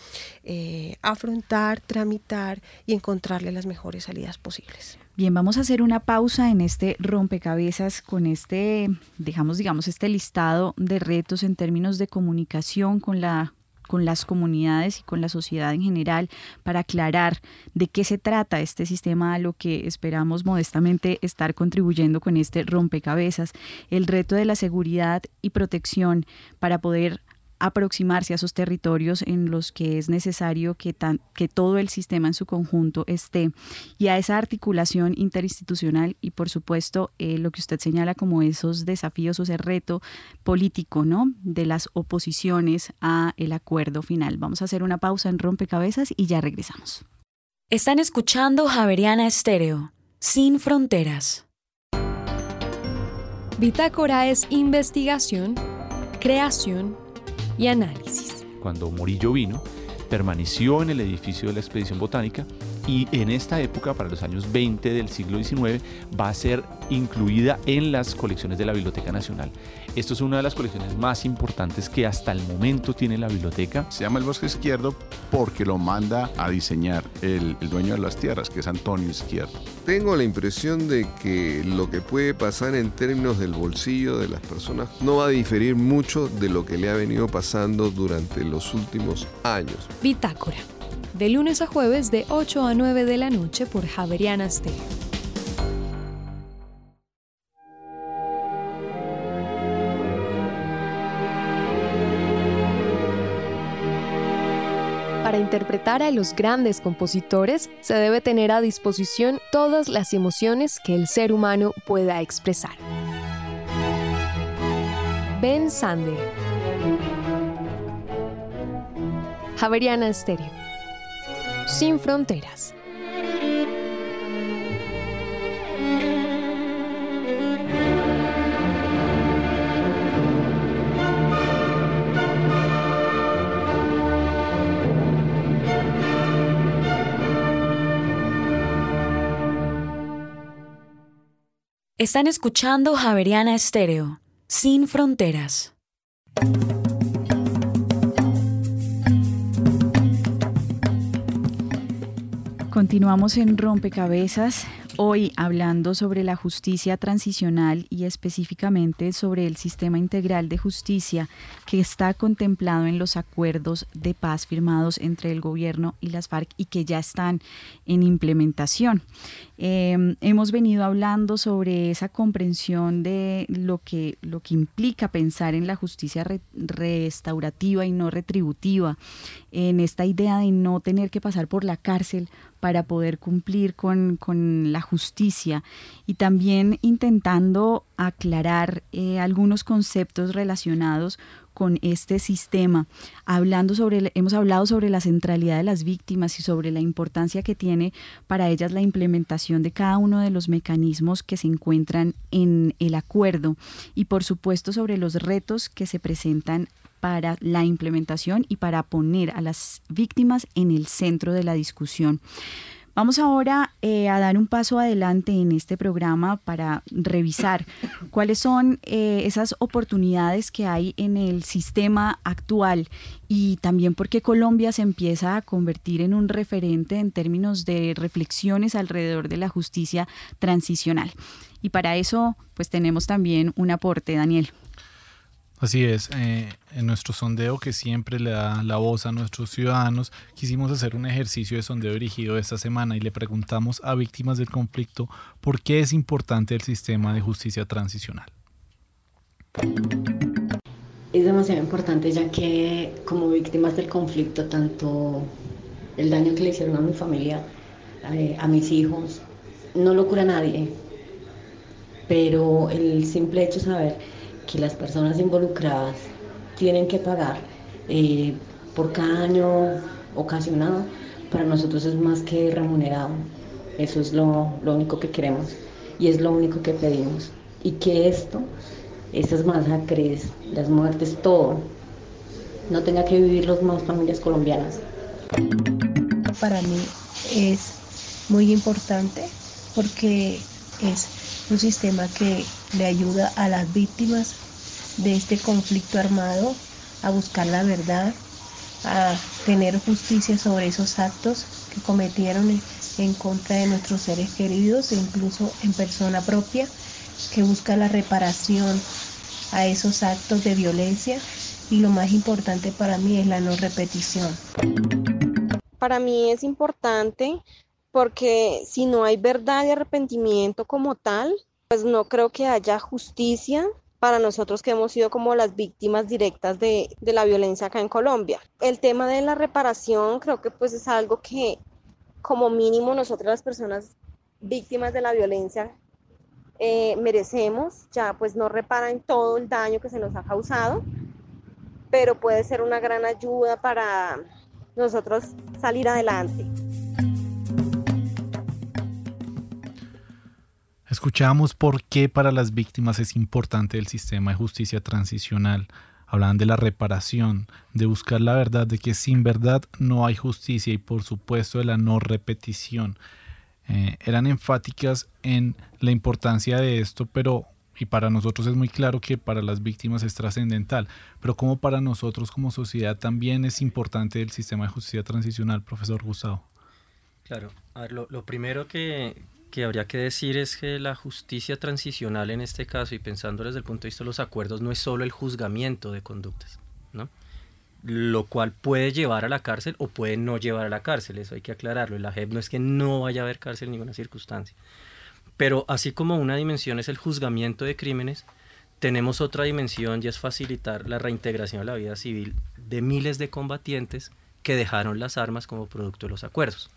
eh, afrontar, tramitar y encontrarle las mejores salidas posibles. Bien, vamos a hacer una pausa en este rompecabezas con este, dejamos, digamos, este listado de retos en términos de comunicación con la con las comunidades y con la sociedad en general para aclarar de qué se trata este sistema a lo que esperamos modestamente estar contribuyendo con este rompecabezas, el reto de la seguridad y protección para poder aproximarse a esos territorios en los que es necesario que, que todo el sistema en su conjunto esté y a esa articulación interinstitucional y por supuesto eh, lo que usted señala como esos desafíos o ese reto político ¿no? de las oposiciones a el acuerdo final. Vamos a hacer una pausa en rompecabezas y ya regresamos. Están escuchando Javeriana Estéreo, sin fronteras. Bitácora es investigación, creación, y análisis. Cuando Murillo vino, permaneció en el edificio de la expedición botánica y en esta época, para los años 20 del siglo XIX, va a ser incluida en las colecciones de la Biblioteca Nacional. Esto es una de las colecciones más importantes que hasta el momento tiene la biblioteca. Se llama el Bosque Izquierdo porque lo manda a diseñar el, el dueño de las tierras, que es Antonio Izquierdo. Tengo la impresión de que lo que puede pasar en términos del bolsillo de las personas no va a diferir mucho de lo que le ha venido pasando durante los últimos años. Bitácora de lunes a jueves de 8 a 9 de la noche por Javeriana Stereo. Para interpretar a los grandes compositores se debe tener a disposición todas las emociones que el ser humano pueda expresar. Ben Sander. Javeriana Stereo sin fronteras. Están escuchando Javeriana Estéreo, sin fronteras. Continuamos en Rompecabezas, hoy hablando sobre la justicia transicional y específicamente sobre el sistema integral de justicia que está contemplado en los acuerdos de paz firmados entre el gobierno y las FARC y que ya están en implementación. Em, hemos venido hablando sobre esa comprensión de lo que, lo que implica pensar en la justicia restaurativa y no retributiva, en esta idea de no tener que pasar por la cárcel para poder cumplir con, la justicia y también intentando aclarar eh, algunos conceptos relacionados con este sistema, hablando sobre, hemos hablado sobre la centralidad de las víctimas y sobre la importancia que tiene para ellas la implementación de cada uno de los mecanismos que se encuentran en el acuerdo y por supuesto sobre los retos que se presentan para la implementación y para poner a las víctimas en el centro de la discusión. Vamos ahora eh, a dar un paso adelante en este programa para revisar cuáles son eh, esas oportunidades que hay en el sistema actual y también por qué Colombia se empieza a convertir en un referente en términos de reflexiones alrededor de la justicia transicional. Y para eso, pues tenemos también un aporte, Daniel. Así es, eh, en nuestro sondeo que siempre le da la voz a nuestros ciudadanos, quisimos hacer un ejercicio de sondeo dirigido esta semana y le preguntamos a víctimas del conflicto por qué es importante el sistema de justicia transicional. Es demasiado importante ya que como víctimas del conflicto, tanto el daño que le hicieron a mi familia, eh, a mis hijos, no lo cura nadie, pero el simple hecho de saber que las personas involucradas tienen que pagar eh, por cada año ocasionado, para nosotros es más que remunerado. Eso es lo, lo único que queremos y es lo único que pedimos. Y que esto, estas masacres, las muertes, todo, no tenga que vivir las más familias colombianas. Para mí es muy importante porque es un sistema que le ayuda a las víctimas de este conflicto armado a buscar la verdad, a tener justicia sobre esos actos que cometieron en contra de nuestros seres queridos e incluso en persona propia, que busca la reparación a esos actos de violencia y lo más importante para mí es la no repetición. Para mí es importante porque si no hay verdad y arrepentimiento como tal, pues no creo que haya justicia para nosotros que hemos sido como las víctimas directas de, la violencia acá en Colombia. El tema de la reparación creo que pues es algo que como mínimo nosotros las personas víctimas de la violencia eh, merecemos, ya pues no reparan todo el daño que se nos ha causado, pero puede ser una gran ayuda para nosotros salir adelante. Escuchamos por qué para las víctimas es importante el sistema de justicia transicional. Hablaban de la reparación, de buscar la verdad, de que sin verdad no hay justicia y por supuesto de la no repetición. Eh, eran enfáticas en la importancia de esto, pero y para nosotros es muy claro que para las víctimas es trascendental, pero como para nosotros como sociedad también es importante el sistema de justicia transicional, profesor Gustavo. Claro, a ver, lo primero que, que habría que decir es que la justicia transicional en este caso, y pensando desde el punto de vista de los acuerdos, no es solo el juzgamiento de conductas, ¿no? lo cual puede llevar a la cárcel o puede no llevar a la cárcel, eso hay que aclararlo. La JEP no es que no vaya a haber cárcel en ninguna circunstancia. Pero así como una dimensión es el juzgamiento de crímenes, tenemos otra dimensión y es facilitar la reintegración a la vida civil de miles de combatientes que dejaron las armas como producto de los acuerdos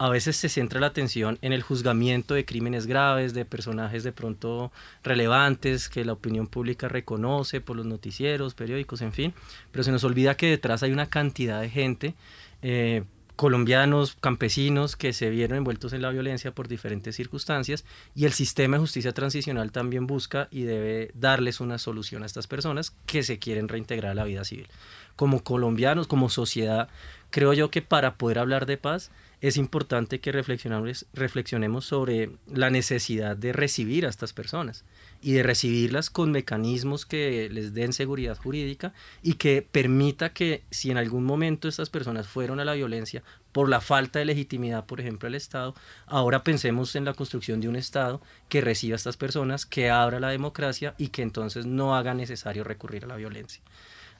a veces se centra la atención en el juzgamiento de crímenes graves, de personajes de pronto relevantes que la opinión pública reconoce por los noticieros, periódicos, en fin, pero se nos olvida que detrás hay una cantidad de gente, eh, colombianos, campesinos, que se vieron envueltos en la violencia por diferentes circunstancias y el sistema de justicia transicional también busca y debe darles una solución a estas personas que se quieren reintegrar a la vida civil. Como colombianos, como sociedad, creo yo que para poder hablar de paz, es importante que reflexionemos sobre la necesidad de recibir a estas personas y de recibirlas con mecanismos que les den seguridad jurídica y que permita que si en algún momento estas personas fueron a la violencia por la falta de legitimidad, por ejemplo, del Estado, ahora pensemos en la construcción de un Estado que reciba a estas personas, que abra la democracia y que entonces no haga necesario recurrir a la violencia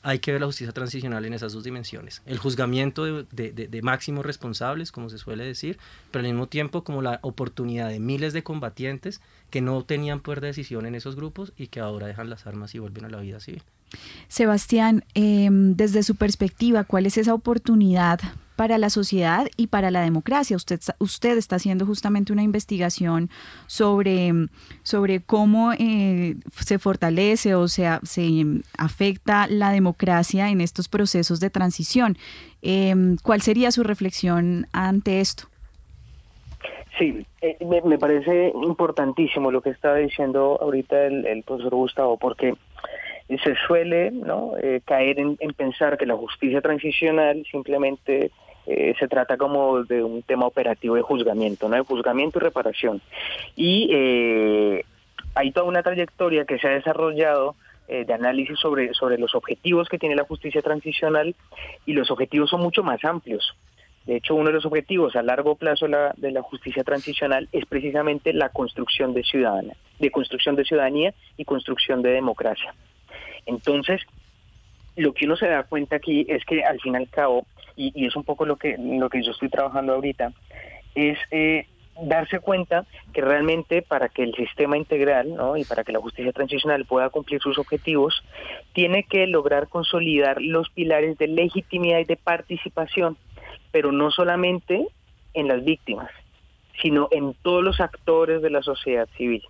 hay que ver la justicia transicional en esas dos dimensiones. El juzgamiento de, máximos responsables, como se suele decir, pero al mismo tiempo como la oportunidad de miles de combatientes que no tenían poder de decisión en esos grupos y que ahora dejan las armas y vuelven a la vida civil. Sebastián, em, desde su perspectiva, ¿cuál es esa oportunidad para la sociedad y para la democracia. Usted, usted está haciendo justamente una investigación sobre, sobre cómo eh, se fortalece o sea, se afecta la democracia en estos procesos de transición. Em, ¿Cuál sería su reflexión ante esto? Sí, eh, me, parece importantísimo lo que estaba diciendo ahorita el, profesor Gustavo, porque se suele ¿no? Eh, caer en, pensar que la justicia transicional simplemente eh, se trata como de un tema operativo de juzgamiento, ¿no? de juzgamiento y reparación. Y hay toda una trayectoria que se ha desarrollado de análisis sobre, sobre los objetivos que tiene la justicia transicional y los objetivos son mucho más amplios. De hecho, uno de los objetivos a largo plazo de la, justicia transicional es precisamente la construcción de ciudadana, de construcción de ciudadanía y construcción de democracia. Entonces, lo que uno se da cuenta aquí es que al fin y al cabo, y, es un poco lo que lo que yo estoy trabajando ahorita, es eh, darse cuenta que realmente para que el sistema integral y para que la justicia transicional pueda cumplir sus objetivos, tiene que lograr consolidar los pilares de legitimidad y de participación pero no solamente en las víctimas, sino en todos los actores de la sociedad civil.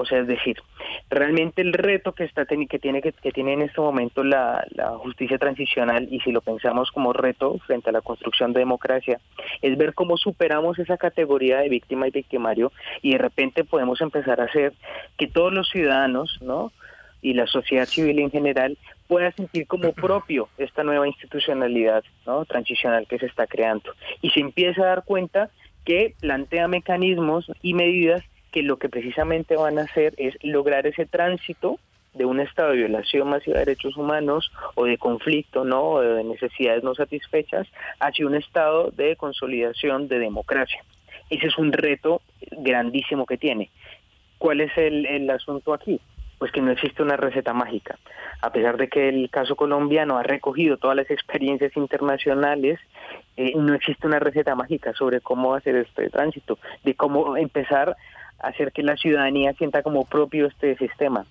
O sea, es decir, realmente el reto que está que tiene que, tiene en este momento la, justicia transicional y si lo pensamos como reto frente a la construcción de democracia es ver cómo superamos esa categoría de víctima y victimario y de repente podemos empezar a hacer que todos los ciudadanos, ¿no? y la sociedad civil en general pueda sentir como propio esta nueva institucionalidad ¿no? transicional que se está creando y se empieza a dar cuenta que plantea mecanismos y medidas que lo que precisamente van a hacer es lograr ese tránsito de un estado de violación masiva de derechos humanos o de conflicto, ¿no? o de necesidades no satisfechas hacia un estado de consolidación de democracia. Ese es un reto grandísimo que tiene. ¿Cuál es el, el asunto aquí? pues que no existe una receta mágica. A pesar de que el caso colombiano ha recogido todas las experiencias internacionales, eh, no existe una receta mágica sobre cómo hacer este tránsito, de cómo empezar hacer que la ciudadanía sienta como propio este sistema.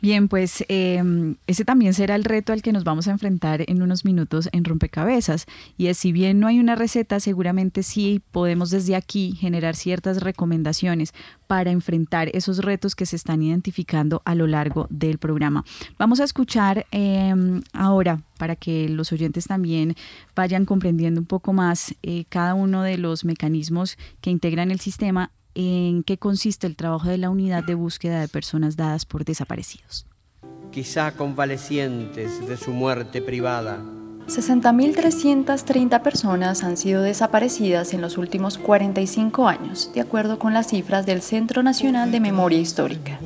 Bien, pues em, ese también será el reto al que nos vamos a enfrentar en unos minutos en Rompecabezas. Y es, si bien no hay una receta, seguramente sí podemos desde aquí generar ciertas recomendaciones para enfrentar esos retos que se están identificando a lo largo del programa. Vamos a escuchar em, ahora para que los oyentes también vayan comprendiendo un poco más eh, cada uno de los mecanismos que integran el sistema en qué consiste el trabajo de la unidad de búsqueda de personas dadas por desaparecidos. Quizá convalecientes de su muerte privada. 60.330 personas han sido desaparecidas en los últimos 45 años, de acuerdo con las cifras del Centro Nacional de Memoria Histórica.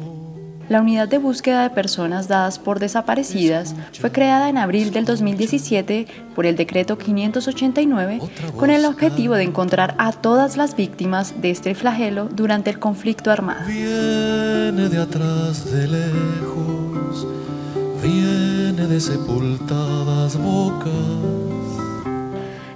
La unidad de búsqueda de personas dadas por desaparecidas fue creada en abril del 2017 por el decreto 589 con el objetivo de encontrar a todas las víctimas de este flagelo durante el conflicto armado. Viene de atrás de lejos, viene de sepultadas bocas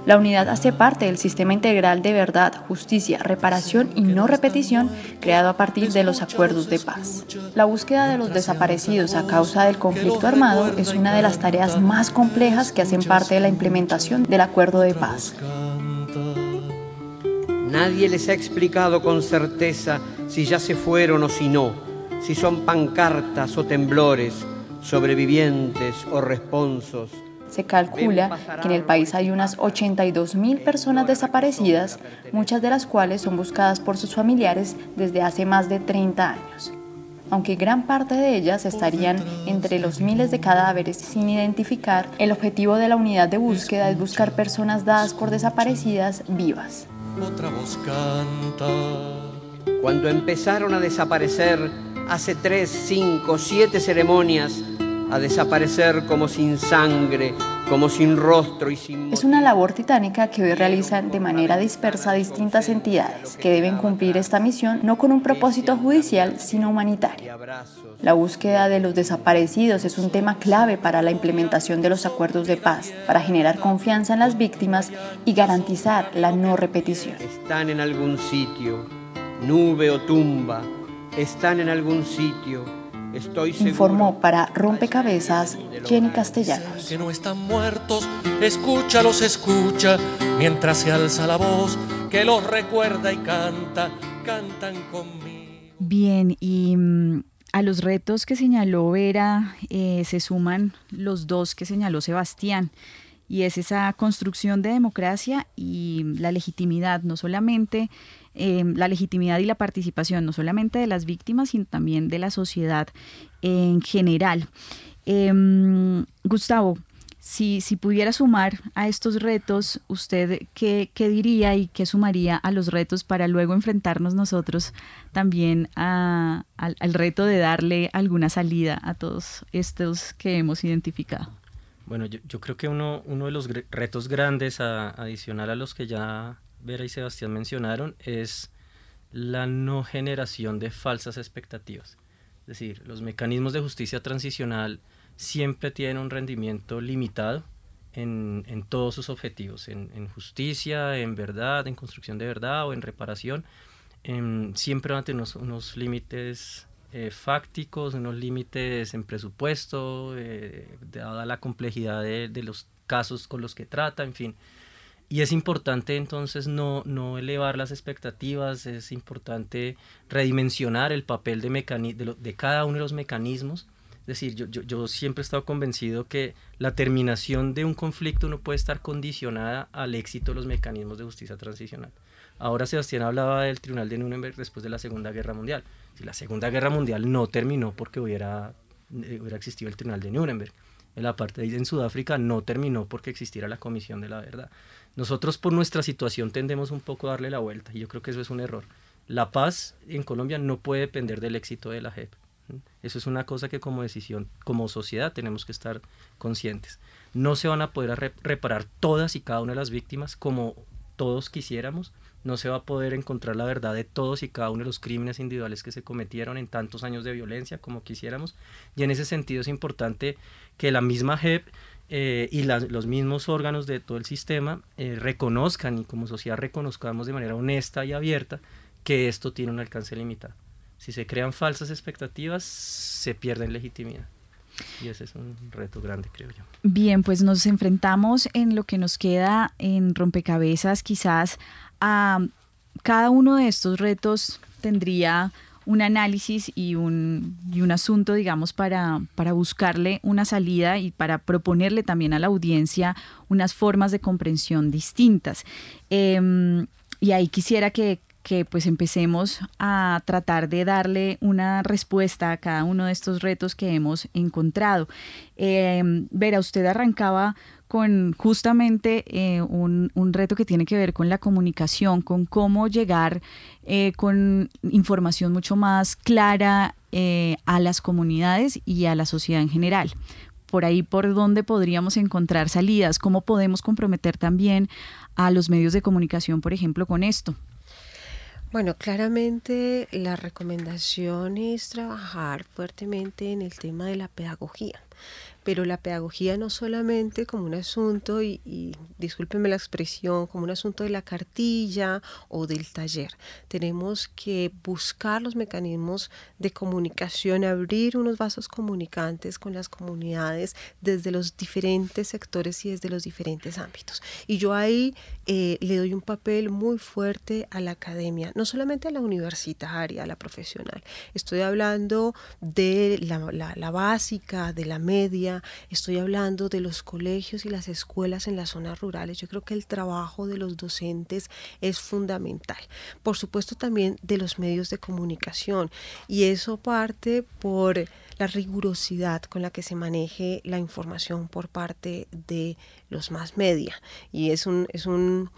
la unidad hace parte del sistema integral de verdad, justicia, reparación y no repetición creado a partir de los acuerdos de paz. La búsqueda de los desaparecidos a causa del conflicto armado es una de las tareas más complejas que hacen parte de la implementación del acuerdo de paz. Nadie les ha explicado con certeza si ya se fueron o si no, si son pancartas o temblores, sobrevivientes o responsos se calcula que en el país hay unas 82 mil personas desaparecidas, muchas de las cuales son buscadas por sus familiares desde hace más de 30 años. Aunque gran parte de ellas estarían entre los miles de cadáveres sin identificar, el objetivo de la unidad de búsqueda es buscar personas dadas por desaparecidas vivas. Otra voz canta. Cuando empezaron a desaparecer hace tres, cinco, siete ceremonias, a desaparecer como sin sangre, como sin rostro y sin... Es una labor titánica que hoy realizan de manera dispersa distintas entidades que deben cumplir esta misión no con un propósito judicial, sino humanitario. La búsqueda de los desaparecidos es un tema clave para la implementación de los acuerdos de paz, para generar confianza en las víctimas y garantizar la no repetición. Están en algún sitio, nube o tumba, están en algún sitio Estoy seguro. Informó para Rompecabezas Jenny Castellanos. Que no están muertos, escúchalos, escucha, mientras se alza la voz que los recuerda y canta, cantan conmigo. Bien, y mm, a los retos que señaló Vera eh, se suman los dos que señaló Sebastián y es esa construcción de democracia y la legitimidad, no solamente eh, la legitimidad y la participación, no solamente de las víctimas, sino también de la sociedad en general. Em, Gustavo, si, si, pudiera sumar a estos retos, ¿usted qué, qué, diría y qué sumaría a los retos para luego enfrentarnos nosotros también a, al, al reto de darle alguna salida a todos estos que hemos identificado? Bueno, yo, yo, creo que uno, uno de los retos grandes, a, adicional a los que ya Vera y Sebastián mencionaron, es la no generación de falsas expectativas. Es decir, los mecanismos de justicia transicional siempre tienen un rendimiento limitado en, en todos sus objetivos, en, en, justicia, en verdad, en construcción de verdad o en reparación. En, siempre van a tener unos, unos límites eh, fácticos, unos límites en presupuesto, eh, dada la complejidad de, de, los casos con los que trata, en fin. Y es importante entonces no, no elevar las expectativas, es importante redimensionar el papel de, cada uno de los mecanismos. Es decir, yo, yo, yo, siempre he estado convencido que la terminación de un conflicto no puede estar condicionada al éxito de los mecanismos de justicia transicional. Ahora Sebastián hablaba del Tribunal de Nuremberg después de la Segunda Guerra Mundial. Si la Segunda Guerra Mundial no terminó porque hubiera, eh, hubiera existido el Tribunal de Nuremberg. El apartheid en Sudáfrica no terminó porque existiera la Comisión de la Verdad. Nosotros por nuestra situación tendemos un poco a darle la vuelta y yo creo que eso es un error. La paz en Colombia no puede depender del éxito de la JEP. Eso es una cosa que como decisión, como sociedad tenemos que estar conscientes. No se van a poder reparar todas y cada una de las víctimas como todos quisiéramos, no se va a poder encontrar la verdad de todos y cada uno de los crímenes individuales que se cometieron en tantos años de violencia como quisiéramos. Y en ese sentido es importante que la misma JEP eh, y la, los mismos órganos de todo el sistema eh, reconozcan y como sociedad reconozcamos de manera honesta y abierta que esto tiene un alcance limitado. Si se crean falsas expectativas, se pierde legitimidad. Y ese es un reto grande, creo yo. Bien, pues nos enfrentamos en lo que nos queda en rompecabezas quizás a cada uno de estos retos tendría un análisis y un, un asunto, digamos, para, para, buscarle una salida y para proponerle también a la audiencia unas formas de comprensión distintas. Eh, y ahí quisiera que, que pues empecemos a tratar de darle una respuesta a cada uno de estos retos que hemos encontrado. Eh, Vera, usted arrancaba con justamente eh, un, un, reto que tiene que ver con la comunicación, con cómo llegar eh, con información mucho más clara eh, a las comunidades y a la sociedad en general. Por ahí, por dónde podríamos encontrar salidas, cómo podemos comprometer también a los medios de comunicación, por ejemplo, con esto. Bueno, claramente la recomendación es trabajar fuertemente en el tema de la pedagogía pero la pedagogía no solamente como un asunto, y, y discúlpenme la expresión, como un asunto de la cartilla o del taller. Tenemos que buscar los mecanismos de comunicación, abrir unos vasos comunicantes con las comunidades desde los diferentes sectores y desde los diferentes ámbitos. Y yo ahí eh, le doy un papel muy fuerte a la academia, no solamente a la universitaria, a la profesional. Estoy hablando de la, la, la básica, de la media, estoy hablando de los colegios y las escuelas en las zonas rurales. Yo creo que el trabajo de los docentes es fundamental. Por supuesto también de los medios de comunicación y eso parte por la rigurosidad con la que se maneje la información por parte de los más media. Y es un, es un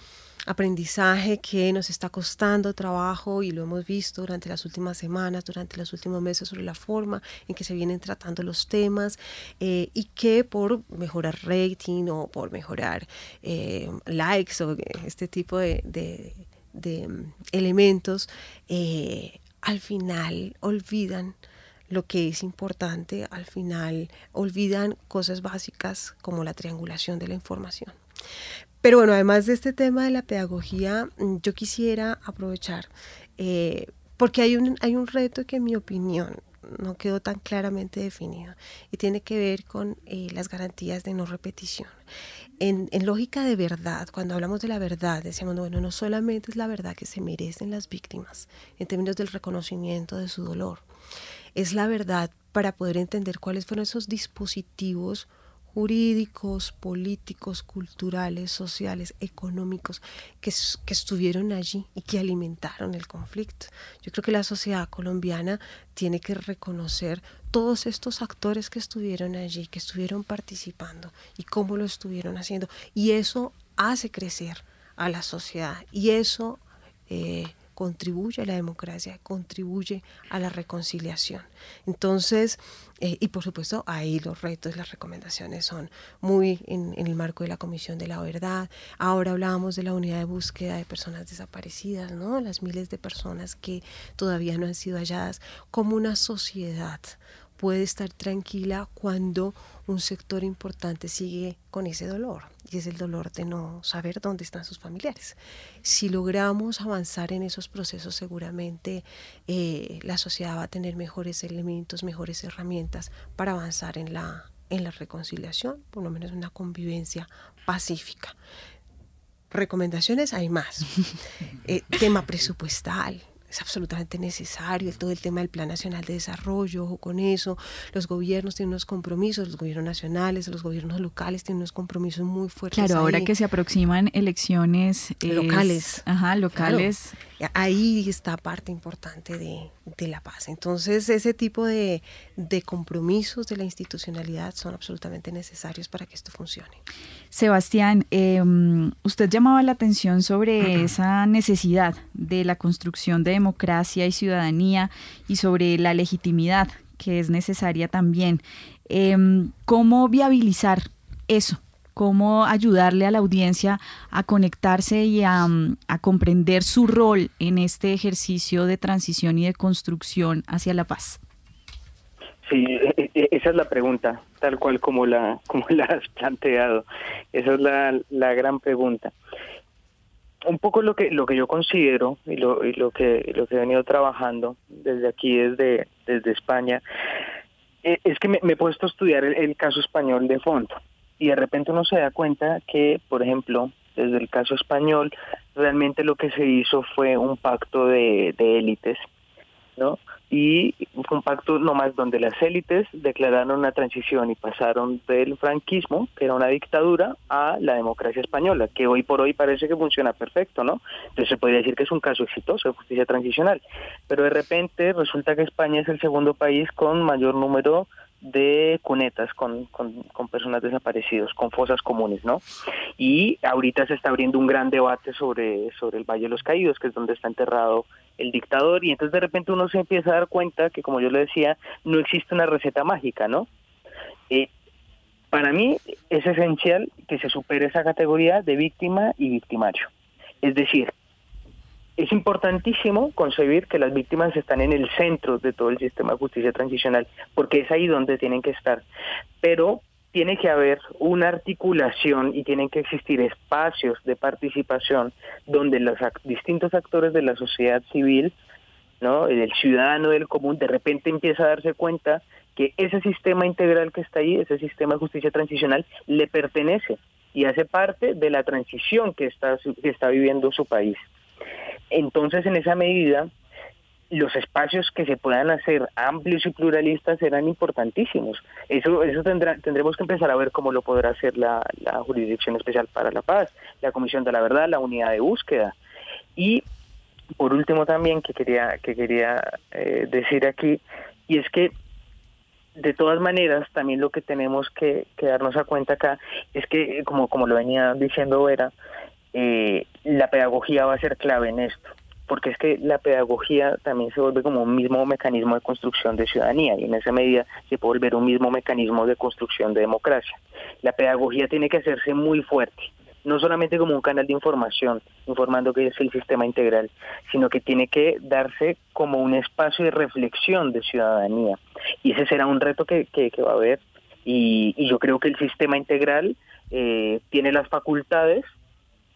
aprendizaje que nos está costando trabajo y lo hemos visto durante las últimas semanas, durante los últimos meses sobre la forma en que se vienen tratando los temas eh, y que por mejorar rating o por mejorar eh, likes o este tipo de, mm, elementos, eh, al final olvidan lo que es importante, al final olvidan cosas básicas como la triangulación de la información. Pero bueno, además de este tema de la pedagogía, mm, yo quisiera aprovechar, eh, porque hay un, hay un reto que en mi opinión no quedó tan claramente definido y tiene que ver con eh, las garantías de no repetición. En, en, lógica de verdad, cuando hablamos de la verdad, decíamos, bueno, no solamente es la verdad que se merecen las víctimas en términos del reconocimiento de su dolor, es la verdad para poder entender cuáles fueron esos dispositivos jurídicos, políticos, culturales, sociales, económicos, que, que, estuvieron allí y que alimentaron el conflicto. Yo creo que la sociedad colombiana tiene que reconocer todos estos actores que estuvieron allí, que estuvieron participando y cómo lo estuvieron haciendo. Y eso hace crecer a la sociedad y eso eh, contribuye a la democracia, contribuye a la reconciliación. Entonces, eh, y por supuesto, ahí los retos, las recomendaciones son muy en, el marco de la Comisión de la Verdad. Ahora hablábamos de la unidad de búsqueda de personas desaparecidas, ¿no? Las miles de personas que todavía no han sido halladas, como una sociedad puede estar tranquila cuando un sector importante sigue con ese dolor, y es el dolor de no saber dónde están sus familiares. Si logramos avanzar en esos procesos, seguramente eh, la sociedad va a tener mejores elementos, mejores herramientas para avanzar en la, en la reconciliación, por lo menos una convivencia pacífica. Recomendaciones hay más. Eh, tema presupuestal, es absolutamente necesario, todo el tema del Plan Nacional de Desarrollo, ojo con eso, los gobiernos tienen unos compromisos, los gobiernos nacionales, los gobiernos locales tienen unos compromisos muy fuertes. Claro, ahora que se aproximan elecciones locales. Ajá, locales. Ahí está parte importante de, la paz. Entonces, ese tipo de, compromisos de la institucionalidad son absolutamente necesarios para que esto funcione. Sebastián, em, usted llamaba la atención sobre esa necesidad de la construcción de democracia y ciudadanía y sobre la legitimidad que es necesaria también. Em, ¿Cómo viabilizar eso? cómo ayudarle a la audiencia a conectarse y a, comprender su rol en este ejercicio de transición y de construcción hacia la paz. Sí, e, e, esa es la pregunta, tal cual como la como la has planteado. Esa es la, la gran pregunta. Un poco lo que lo que yo considero y lo, y lo que lo que he venido trabajando desde aquí desde desde España eh, es que me, he puesto a estudiar el caso español de fondo y de repente uno se da cuenta que, por ejemplo, desde el caso español, realmente lo que se hizo fue un pacto de, élites, ¿no? Y un pacto nomás donde las élites declararon una transición y pasaron del franquismo, que era una dictadura, a la democracia española, que hoy por hoy parece que funciona perfecto, ¿no? Entonces se podría decir que es un caso exitoso de justicia transicional. Pero de repente resulta que España es el segundo país con mayor número de cunetas con, con, personas desaparecidas, con fosas comunes, ¿no? Y ahorita se está abriendo un gran debate sobre, sobre el Valle de los Caídos, que es donde está enterrado el dictador, y entonces de repente uno se empieza a dar cuenta que, como yo le decía, no existe una receta mágica, ¿no? Eh, para mí es esencial que se supere esa categoría de víctima y victimario. Es decir, es importantísimo concebir que las víctimas están en el centro de todo el sistema de justicia transicional, porque es ahí donde tienen que estar. Pero tiene que haber una articulación y tienen que existir espacios de participación donde los distintos actores de la sociedad civil, ¿no? el ciudadano del común, de repente empieza a darse cuenta que ese sistema integral que está ahí, ese sistema de justicia transicional, le pertenece y hace parte de la transición que está, que está viviendo su país. Entonces, en esa medida, los espacios que se puedan hacer amplios y pluralistas serán importantísimos. Eso, eso tendrá, tendremos que empezar a ver cómo lo podrá hacer la, Jurisdicción Especial para la Paz, la Comisión de la Verdad, la Unidad de Búsqueda. Y por último también que quería, que quería eh, decir aquí, y es que de todas maneras también lo que tenemos que, darnos a cuenta acá es que, como, como lo venía diciendo Vera, eh, la pedagogía va a ser clave en esto, porque es que la pedagogía también se vuelve como un mismo mecanismo de construcción de ciudadanía y en esa medida se puede volver un mismo mecanismo de construcción de democracia. La pedagogía tiene que hacerse muy fuerte, no solamente como un canal de información, informando que es el sistema integral, sino que tiene que darse como un espacio de reflexión de ciudadanía. Y ese será un reto que, que, va a haber. Y, y, yo creo que el sistema integral eh, tiene las facultades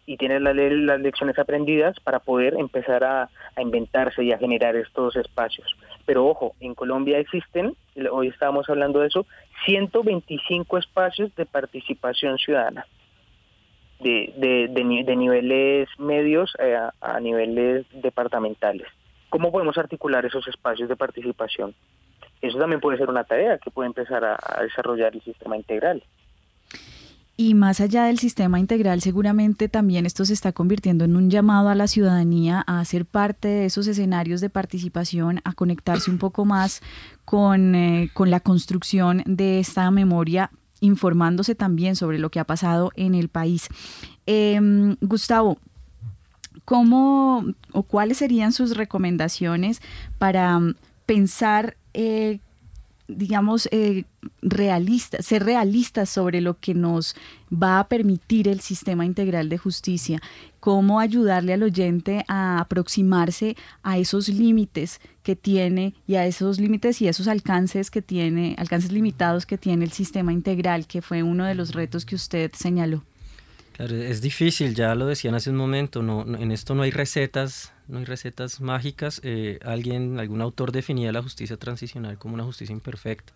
y tiene las, las lecciones aprendidas para poder empezar a, inventarse y a generar estos espacios. Pero ojo, en Colombia existen, hoy estábamos hablando de eso, 125 espacios de participación ciudadana, de, de, de, niveles medios eh, a, niveles departamentales. ¿Cómo podemos articular esos espacios de participación? Eso también puede ser una tarea que puede empezar a desarrollar el sistema integral. Y más allá del sistema integral, seguramente también esto se está convirtiendo en un llamado a la ciudadanía a ser parte de esos escenarios de participación, a conectarse un poco más con, eh, la construcción de esta memoria informándose también sobre lo que ha pasado en el país. Em, Gustavo, ¿cómo o cuáles serían sus recomendaciones para pensar eh, digamos, eh, realistas, ser realistas sobre lo que nos va a permitir el sistema integral de justicia, cómo ayudarle al oyente a aproximarse a esos límites que tiene y a esos límites y esos alcances que tiene, alcances limitados que tiene el sistema integral, que fue uno de los retos que usted señaló. Claro, es difícil, ya lo decían hace un momento, no, en esto no hay recetas, no hay recetas mágicas. Eh, alguien, algún autor definía la justicia transicional como una justicia imperfecta.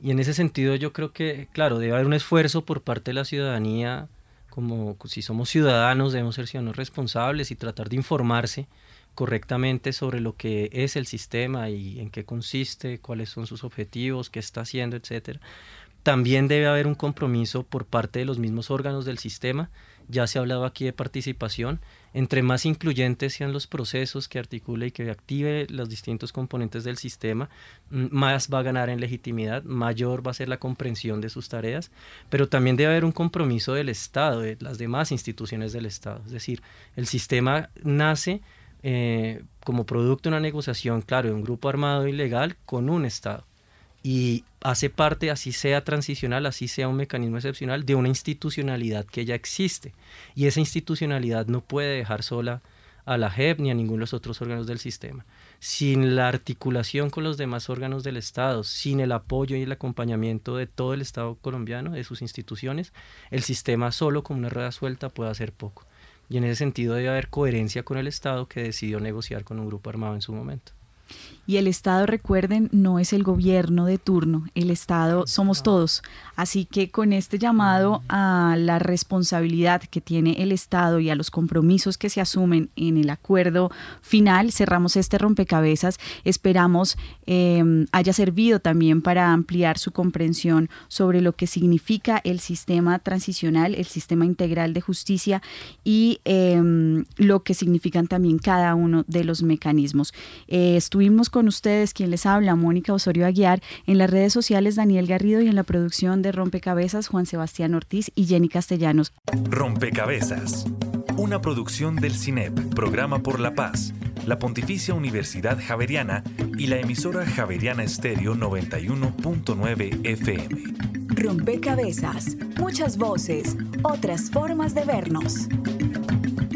Y en ese sentido yo creo que, claro, debe haber un esfuerzo por parte de la ciudadanía, como si somos ciudadanos debemos ser ciudadanos responsables y tratar de informarse correctamente sobre lo que es el sistema y en qué consiste, cuáles son sus objetivos, qué está haciendo, etcétera también debe haber un compromiso por parte de los mismos órganos del sistema. Ya se ha hablado aquí de participación. Entre más incluyentes sean los procesos que articule y que active los distintos componentes del sistema, mm, más va a ganar en legitimidad, mayor va a ser la comprensión de sus tareas, pero también debe haber un compromiso del Estado, de las demás instituciones del Estado. Es decir, el sistema nace eh, como producto de una negociación, claro, de un grupo armado ilegal con un Estado y hace parte, así sea transicional, así sea un mecanismo excepcional, de una institucionalidad que ya existe. Y esa institucionalidad no puede dejar sola a la JEP ni a ninguno de los otros órganos del sistema. Sin la articulación con los demás órganos del Estado, sin el apoyo y el acompañamiento de todo el Estado colombiano, de sus instituciones, el sistema solo como una rueda suelta puede hacer poco. Y en ese sentido debe haber coherencia con el Estado que decidió negociar con un grupo armado en su momento. Y el Estado, recuerden, no es el gobierno de turno, el Estado somos todos. Así que con este llamado a la responsabilidad que tiene el Estado y a los compromisos que se asumen en el acuerdo final, cerramos este rompecabezas. Esperamos em, haya servido también para ampliar su comprensión sobre lo que significa el sistema transicional, el sistema integral de justicia y em, lo que significan también cada uno de los mecanismos. Eh, estuvimos con ustedes, quien les habla, Mónica Osorio Aguiar, en las redes sociales Daniel Garrido y en la producción de Rompecabezas Juan Sebastián Ortiz y Jenny Castellanos. Rompecabezas, una producción del CINEP, Programa por la Paz, la Pontificia Universidad Javeriana y la emisora Javeriana Estéreo 91.9 FM. Rompecabezas, muchas voces, otras formas de vernos.